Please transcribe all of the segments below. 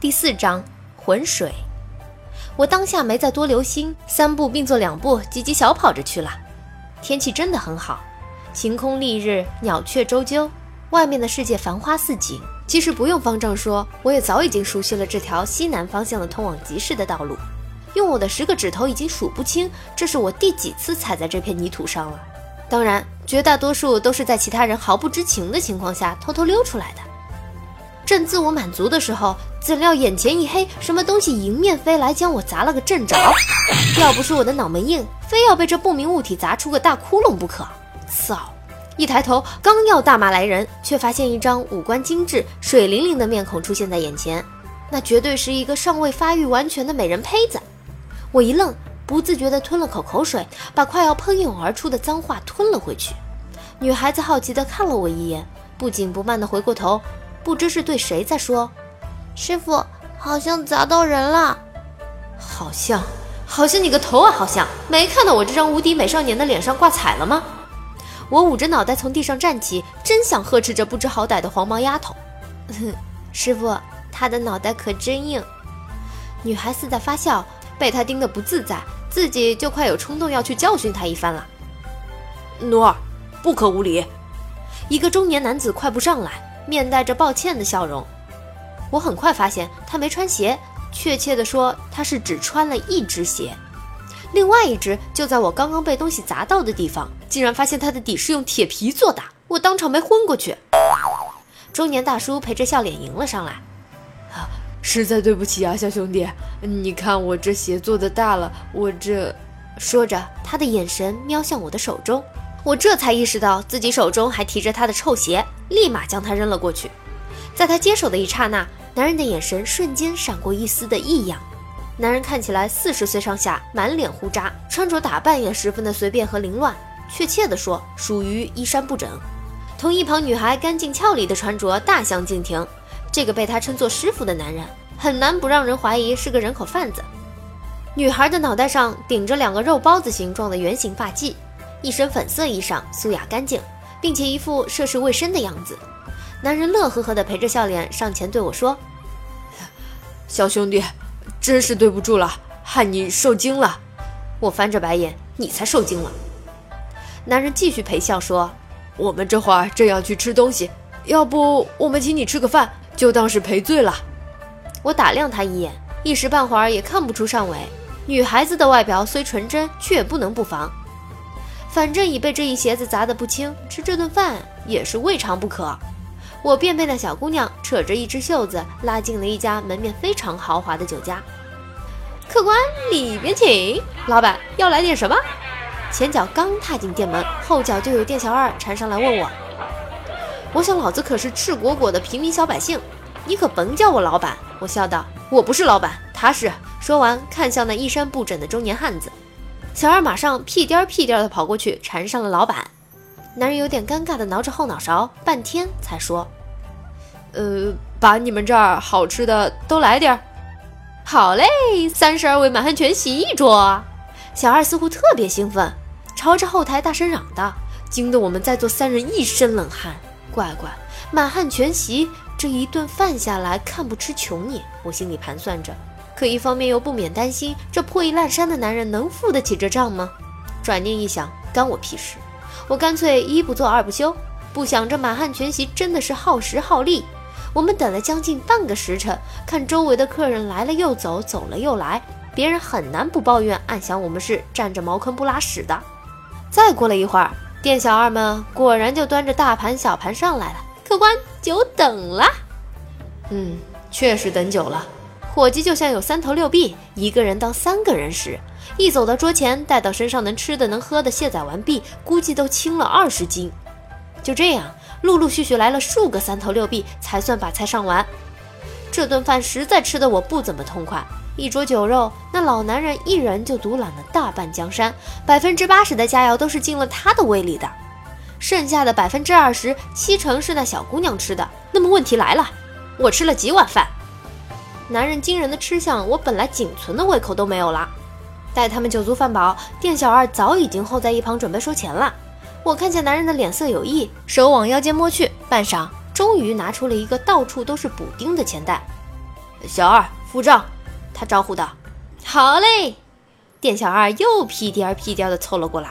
第四章浑水。我当下没再多留心，三步并作两步，急急小跑着去了。天气真的很好，晴空丽日，鸟雀啁啾，外面的世界繁花似锦。其实不用方丈说，我也早已经熟悉了这条西南方向的通往集市的道路。用我的十个指头已经数不清，这是我第几次踩在这片泥土上了。当然，绝大多数都是在其他人毫不知情的情况下偷偷溜出来的。正自我满足的时候，怎料眼前一黑，什么东西迎面飞来，将我砸了个正着。要不是我的脑门硬，非要被这不明物体砸出个大窟窿不可。操！一抬头，刚要大骂来人，却发现一张五官精致、水灵灵的面孔出现在眼前，那绝对是一个尚未发育完全的美人胚子。我一愣，不自觉地吞了口口水，把快要喷涌而出的脏话吞了回去。女孩子好奇地看了我一眼，不紧不慢地回过头。不知是对谁在说，师傅好像砸到人了，好像，好像你个头啊！好像没看到我这张无敌美少年的脸上挂彩了吗？我捂着脑袋从地上站起，真想呵斥这不知好歹的黄毛丫头。师傅，他的脑袋可真硬。女孩似在发笑，被他盯得不自在，自己就快有冲动要去教训他一番了。奴儿，不可无礼！一个中年男子快步上来。面带着抱歉的笑容，我很快发现他没穿鞋，确切的说，他是只穿了一只鞋，另外一只就在我刚刚被东西砸到的地方，竟然发现它的底是用铁皮做的，我当场没昏过去。中年大叔陪着笑脸迎了上来，啊，实在对不起啊，小兄弟，你看我这鞋做的大了，我这……说着，他的眼神瞄向我的手中。我这才意识到自己手中还提着他的臭鞋，立马将他扔了过去。在他接手的一刹那，男人的眼神瞬间闪过一丝的异样。男人看起来四十岁上下，满脸胡渣，穿着打扮也十分的随便和凌乱。确切的说，属于衣衫不整，同一旁女孩干净俏丽的穿着大相径庭。这个被他称作师傅的男人，很难不让人怀疑是个人口贩子。女孩的脑袋上顶着两个肉包子形状的圆形发髻。一身粉色衣裳，素雅干净，并且一副涉世未深的样子。男人乐呵呵地陪着笑脸上前对我说：“小兄弟，真是对不住了，害你受惊了。”我翻着白眼：“你才受惊了。”男人继续陪笑说：“我们这会儿正要去吃东西，要不我们请你吃个饭，就当是赔罪了。”我打量他一眼，一时半会儿也看不出上尾。女孩子的外表虽纯真，却也不能不防。反正已被这一鞋子砸得不轻，吃这顿饭也是未尝不可。我便被那小姑娘扯着一只袖子拉进了一家门面非常豪华的酒家。客官里边请，老板要来点什么？前脚刚踏进店门，后脚就有店小二缠上来问我。我想老子可是赤果果的平民小百姓，你可甭叫我老板。我笑道：“我不是老板，他是。”说完，看向那衣衫不整的中年汉子。小二马上屁颠儿屁颠儿的跑过去，缠上了老板。男人有点尴尬的挠着后脑勺，半天才说：“呃，把你们这儿好吃的都来点儿。”好嘞，三十二位满汉全席一桌。小二似乎特别兴奋，朝着后台大声嚷道，惊得我们在座三人一身冷汗。乖乖，满汉全席这一顿饭下来，看不吃穷你。我心里盘算着。可一方面又不免担心，这破衣烂衫的男人能付得起这账吗？转念一想，干我屁事！我干脆一不做二不休，不想这满汉全席真的是耗时耗力。我们等了将近半个时辰，看周围的客人来了又走，走了又来，别人很难不抱怨，暗想我们是占着茅坑不拉屎的。再过了一会儿，店小二们果然就端着大盘小盘上来了。客官，久等了。嗯，确实等久了。伙计就像有三头六臂，一个人当三个人使。一走到桌前，带到身上能吃的能喝的卸载完毕，估计都轻了二十斤。就这样，陆陆续续来了数个三头六臂，才算把菜上完。这顿饭实在吃得我不怎么痛快。一桌酒肉，那老男人一人就独揽了大半江山，百分之八十的佳肴都是进了他的胃里的，剩下的百分之二十，七成是那小姑娘吃的。那么问题来了，我吃了几碗饭？男人惊人的吃相，我本来仅存的胃口都没有了。待他们酒足饭饱，店小二早已经候在一旁准备收钱了。我看见男人的脸色有异，手往腰间摸去，半晌，终于拿出了一个到处都是补丁的钱袋。小二付账。”他招呼道。“好嘞。”店小二又屁颠儿屁颠儿的凑了过来。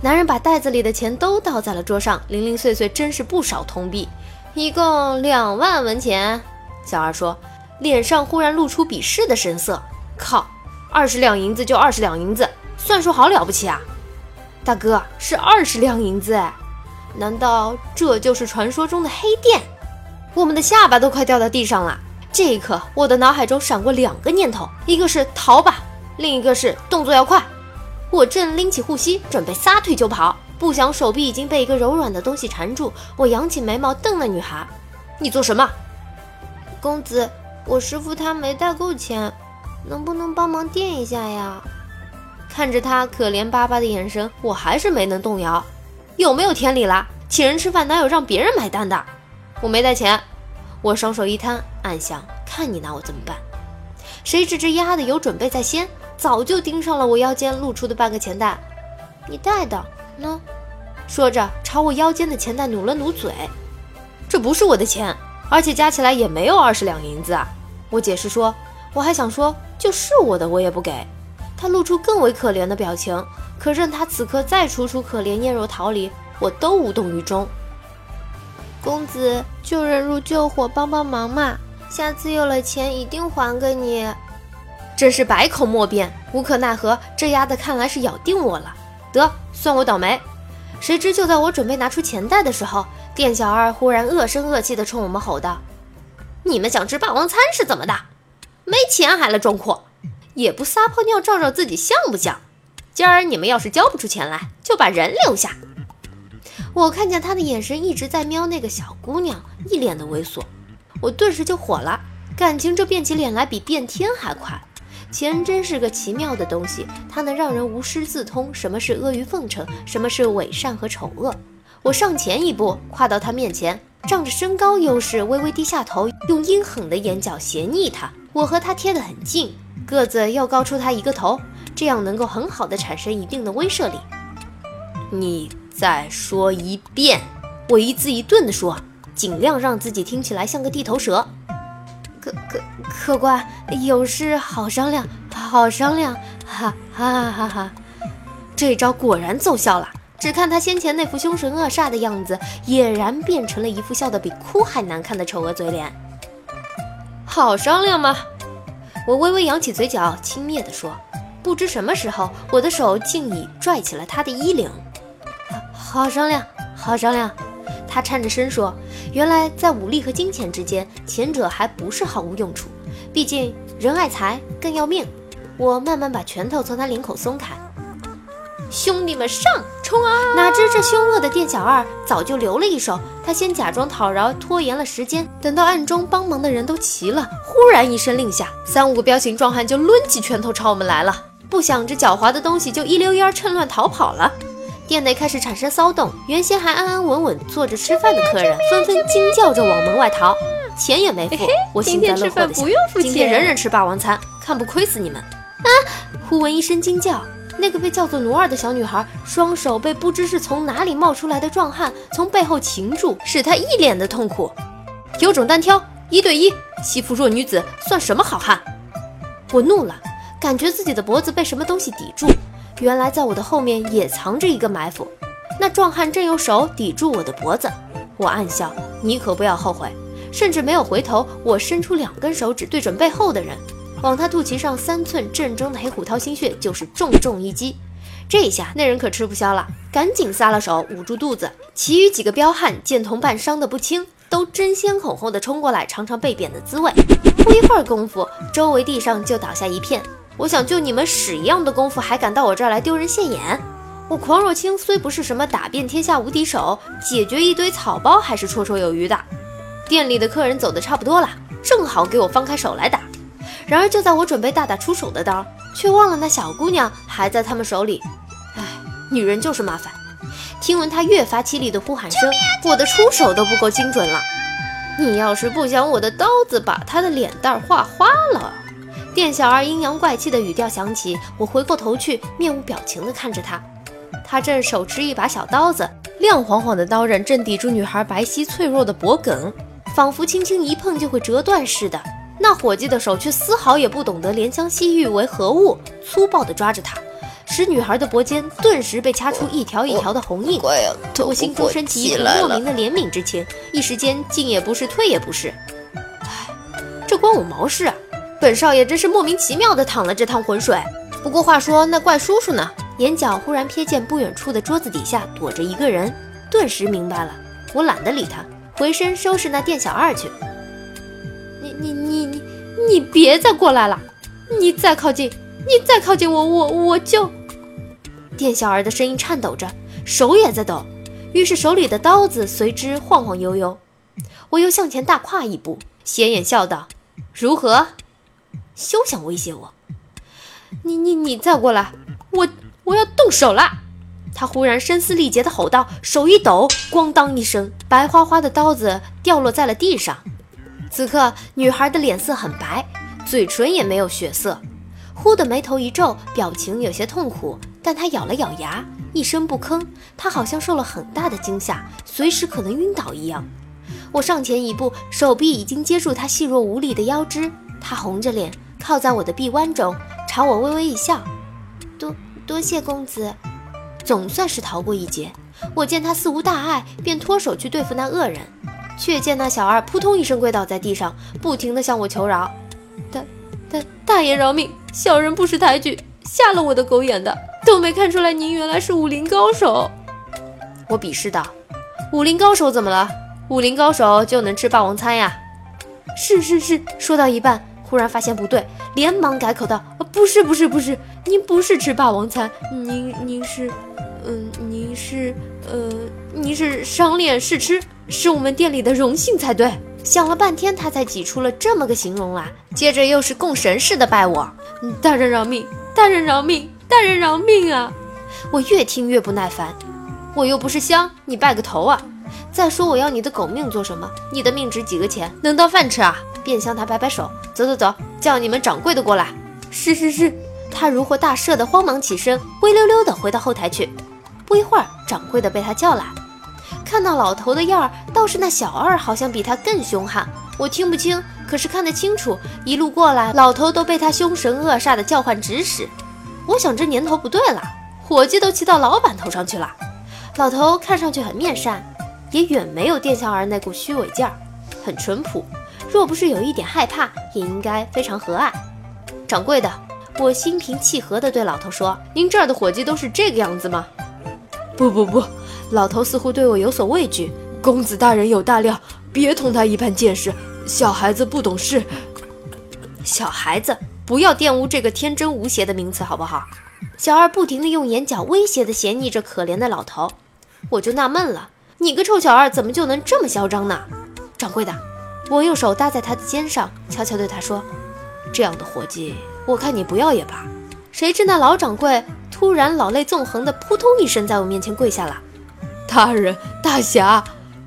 男人把袋子里的钱都倒在了桌上，零零碎碎真是不少铜币，一共两万文钱。小二说，脸上忽然露出鄙视的神色。靠，二十两银子就二十两银子，算术好了不起啊？大哥，是二十两银子哎，难道这就是传说中的黑店？我们的下巴都快掉到地上了。这一刻，我的脑海中闪过两个念头，一个是逃吧，另一个是动作要快。我正拎起护膝，准备撒腿就跑，不想手臂已经被一个柔软的东西缠住。我扬起眉毛瞪那女孩：“你做什么？”公子，我师傅他没带够钱，能不能帮忙垫一下呀？看着他可怜巴巴的眼神，我还是没能动摇。有没有天理啦？请人吃饭哪有让别人买单的？我没带钱，我双手一摊，暗想：看你拿我怎么办？谁知这丫的有准备在先。早就盯上了我腰间露出的半个钱袋，你带的呢？说着朝我腰间的钱袋努了努嘴，这不是我的钱，而且加起来也没有二十两银子啊！我解释说，我还想说，就是我的我也不给。他露出更为可怜的表情，可任他此刻再楚楚可怜，面若桃李，我都无动于衷。公子救人如救火，帮帮忙嘛！下次有了钱一定还给你。真是百口莫辩，无可奈何。这丫的看来是咬定我了，得算我倒霉。谁知就在我准备拿出钱袋的时候，店小二忽然恶声恶气地冲我们吼道：“你们想吃霸王餐是怎么的？没钱还来装阔，也不撒泡尿照照自己像不像？今儿你们要是交不出钱来，就把人留下。”我看见他的眼神一直在瞄那个小姑娘，一脸的猥琐。我顿时就火了，感情这变起脸来比变天还快。钱真是个奇妙的东西，它能让人无师自通什么是阿谀奉承，什么是伪善和丑恶。我上前一步，跨到他面前，仗着身高优势，微微低下头，用阴狠的眼角斜睨他。我和他贴得很近，个子又高出他一个头，这样能够很好的产生一定的威慑力。你再说一遍，我一字一顿地说，尽量让自己听起来像个地头蛇。客客客官，有事好商量，好商量，哈哈哈哈！这招果然奏效了。只看他先前那副凶神恶煞的样子，俨然变成了一副笑得比哭还难看的丑恶嘴脸。好商量吗？我微微扬起嘴角，轻蔑地说。不知什么时候，我的手竟已拽起了他的衣领。好商量，好商量。他颤着声说：“原来在武力和金钱之间，前者还不是毫无用处。毕竟人爱财，更要命。”我慢慢把拳头从他领口松开。兄弟们上，冲啊！哪知这凶恶的店小二早就留了一手。他先假装讨饶，拖延了时间。等到暗中帮忙的人都齐了，忽然一声令下，三五个彪形壮汉就抡起拳头朝我们来了。不想这狡猾的东西就一溜烟趁乱逃跑了。店内开始产生骚动，原先还安安稳稳坐着吃饭的客人纷纷惊叫着往门外逃，钱也没付。我幸灾乐祸的想，今天人人吃霸王餐，看不亏死你们！啊！忽闻一声惊叫，那个被叫做奴儿的小女孩双手被不知是从哪里冒出来的壮汉从背后擒住，使她一脸的痛苦。有种单挑，一对一欺负弱女子，算什么好汉？我怒了，感觉自己的脖子被什么东西抵住。原来在我的后面也藏着一个埋伏，那壮汉正用手抵住我的脖子。我暗笑，你可不要后悔。甚至没有回头，我伸出两根手指对准背后的人，往他肚脐上三寸正中的黑虎掏心穴就是重重一击。这一下那人可吃不消了，赶紧撒了手捂住肚子。其余几个彪悍见同伴伤得不轻，都争先恐后的冲过来尝尝被扁的滋味。不一会儿功夫，周围地上就倒下一片。我想就你们屎一样的功夫，还敢到我这儿来丢人现眼？我狂若清虽不是什么打遍天下无敌手，解决一堆草包还是绰绰有余的。店里的客人走的差不多了，正好给我放开手来打。然而就在我准备大打出手的当，却忘了那小姑娘还在他们手里。唉，女人就是麻烦。听闻她越发凄厉的呼喊声，我的出手都不够精准了。你要是不想我的刀子把她的脸蛋划花了。店小二阴阳怪气的语调响起，我回过头去，面无表情地看着他。他正手持一把小刀子，亮晃晃的刀刃正抵住女孩白皙脆弱的脖颈，仿佛轻轻一碰就会折断似的。那伙计的手却丝毫也不懂得怜香惜玉为何物，粗暴地抓着她，使女孩的脖肩顿时被掐出一条一条的红印。我心中升起一股莫名的怜悯之情，一时间进也不是，退也不是。唉，这关我毛事啊！本少爷真是莫名其妙地淌了这趟浑水。不过话说，那怪叔叔呢？眼角忽然瞥见不远处的桌子底下躲着一个人，顿时明白了。我懒得理他，回身收拾那店小二去。你你你你别再过来了！你再靠近，你再靠近我，我我就……店小二的声音颤抖着，手也在抖，于是手里的刀子随之晃晃悠悠。我又向前大跨一步，斜眼笑道：“如何？休想威胁我！你你你再过来，我我要动手了！”他忽然声嘶力竭地吼道，手一抖，咣当一声，白花花的刀子掉落在了地上。此刻，女孩的脸色很白，嘴唇也没有血色，忽的眉头一皱，表情有些痛苦。但她咬了咬牙，一声不吭。她好像受了很大的惊吓，随时可能晕倒一样。我上前一步，手臂已经接住她细弱无力的腰肢。她红着脸靠在我的臂弯中，朝我微微一笑：“多多谢公子，总算是逃过一劫。”我见他似无大碍，便脱手去对付那恶人。却见那小二扑通一声跪倒在地上，不停地向我求饶：“大大大爷饶命！小人不识抬举，瞎了我的狗眼的，都没看出来您原来是武林高手。”我鄙视道：“武林高手怎么了？武林高手就能吃霸王餐呀？”“是是是。”说到一半，忽然发现不对，连忙改口道：“不是不是不是，您不是吃霸王餐，您您是，嗯，您是，呃，您是赏脸试吃。”是我们店里的荣幸才对。想了半天，他才挤出了这么个形容来。接着又是供神似的拜我，大人饶命，大人饶命，大人饶命啊！我越听越不耐烦。我又不是香，你拜个头啊！再说我要你的狗命做什么？你的命值几个钱？能当饭吃啊？便向他摆摆手，走走走，叫你们掌柜的过来。是是是。他如获大赦的慌忙起身，灰溜溜的回到后台去。不一会儿，掌柜的被他叫来。看到老头的样儿，倒是那小二好像比他更凶悍。我听不清，可是看得清楚。一路过来，老头都被他凶神恶煞的叫唤指使。我想这年头不对了，伙计都骑到老板头上去了。老头看上去很面善，也远没有店小二那股虚伪劲儿，很淳朴。若不是有一点害怕，也应该非常和蔼。掌柜的，我心平气和地对老头说：“您这儿的伙计都是这个样子吗？”不不不。老头似乎对我有所畏惧，公子大人有大量，别同他一般见识。小孩子不懂事，小孩子不要玷污这个天真无邪的名词，好不好？小二不停地用眼角威胁地嫌睨着可怜的老头，我就纳闷了，你个臭小二怎么就能这么嚣张呢？掌柜的，我用手搭在他的肩上，悄悄对他说：“这样的伙计，我看你不要也罢。”谁知那老掌柜突然老泪纵横的扑通一声在我面前跪下了。大人，大侠，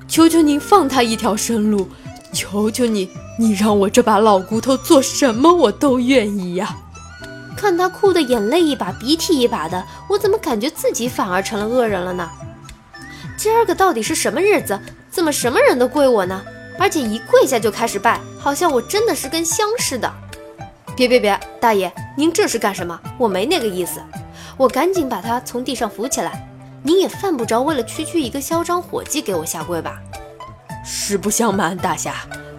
求求您放他一条生路！求求你，你让我这把老骨头做什么我都愿意呀！看他哭的眼泪一把鼻涕一把的，我怎么感觉自己反而成了恶人了呢？今儿个到底是什么日子？怎么什么人都跪我呢？而且一跪下就开始拜，好像我真的是根香似的！别别别，大爷，您这是干什么？我没那个意思！我赶紧把他从地上扶起来。您也犯不着为了区区一个嚣张伙计给我下跪吧？实不相瞒，大侠，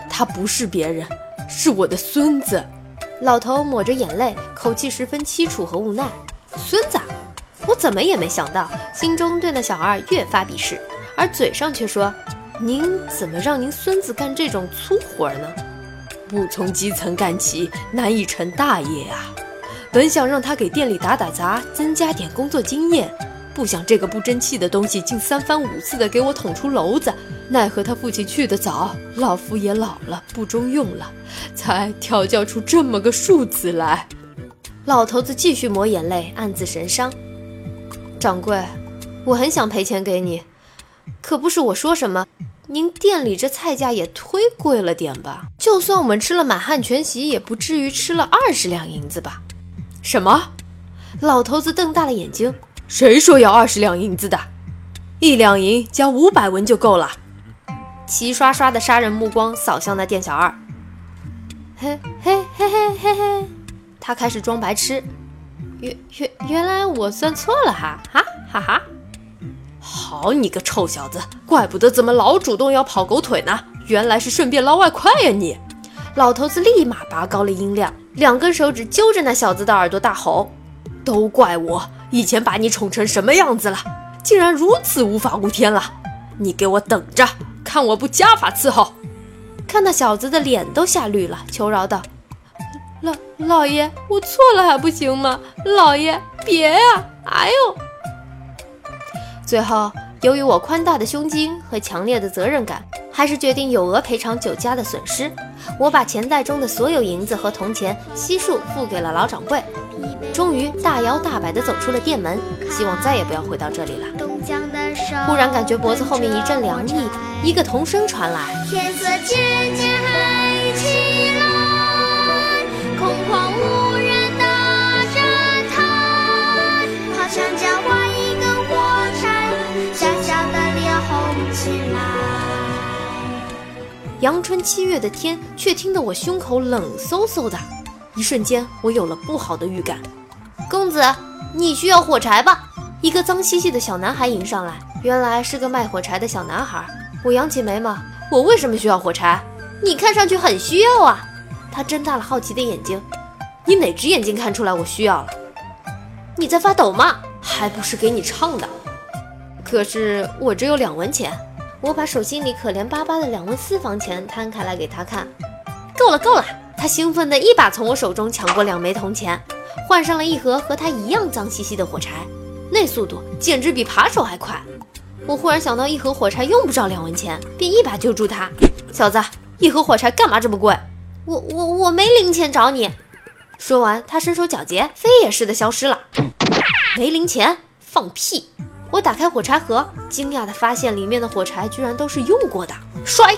他不是别人，是我的孙子。老头抹着眼泪，口气十分凄楚和无奈。孙子，我怎么也没想到，心中对那小二越发鄙视，而嘴上却说：“您怎么让您孙子干这种粗活呢？不从基层干起，难以成大业啊！本想让他给店里打打杂，增加点工作经验。”不想这个不争气的东西竟三番五次的给我捅出篓子，奈何他父亲去得早，老夫也老了，不中用了，才调教出这么个庶子来。老头子继续抹眼泪，暗自神伤。掌柜，我很想赔钱给你，可不是我说什么，您店里这菜价也忒贵了点吧？就算我们吃了满汉全席，也不至于吃了二十两银子吧？什么？老头子瞪大了眼睛。谁说要二十两银子的？一两银加五百文就够了。齐刷刷的杀人目光扫向那店小二。嘿嘿嘿嘿嘿嘿，他开始装白痴。原原原来我算错了哈哈哈哈！好你个臭小子，怪不得怎么老主动要跑狗腿呢，原来是顺便捞外快呀你！老头子立马拔高了音量，两根手指揪着那小子的耳朵大吼：“都怪我以前把你宠成什么样子了，竟然如此无法无天了！你给我等着，看我不加法伺候！”看那小子的脸都吓绿了，求饶道：“老老爷，我错了还不行吗？老爷，别呀！哎呦！”最后，由于我宽大的胸襟和强烈的责任感。还是决定有额赔偿酒家的损失。我把钱袋中的所有银子和铜钱悉数付给了老掌柜，终于大摇大摆地走出了店门，希望再也不要回到这里了。忽然感觉脖子后面一阵凉意，一个童声传来：天色渐渐黑起来，空旷无阳春七月的天，却听得我胸口冷飕飕的。一瞬间，我有了不好的预感。公子，你需要火柴吧？一个脏兮兮的小男孩迎上来，原来是个卖火柴的小男孩。我扬起眉毛，我为什么需要火柴？你看上去很需要啊。他睁大了好奇的眼睛。你哪只眼睛看出来我需要了？你在发抖吗？还不是给你唱的。可是我只有两文钱。我把手心里可怜巴巴的两文私房钱摊开来给他看，够了够了！他兴奋地一把从我手中抢过两枚铜钱，换上了一盒和他一样脏兮兮的火柴，那速度简直比扒手还快。我忽然想到一盒火柴用不着两文钱，便一把揪住他：“小子，一盒火柴干嘛这么贵？我我我没零钱找你。”说完，他身手矫捷，飞也似的消失了。没零钱？放屁！我打开火柴盒，惊讶地发现里面的火柴居然都是用过的。摔！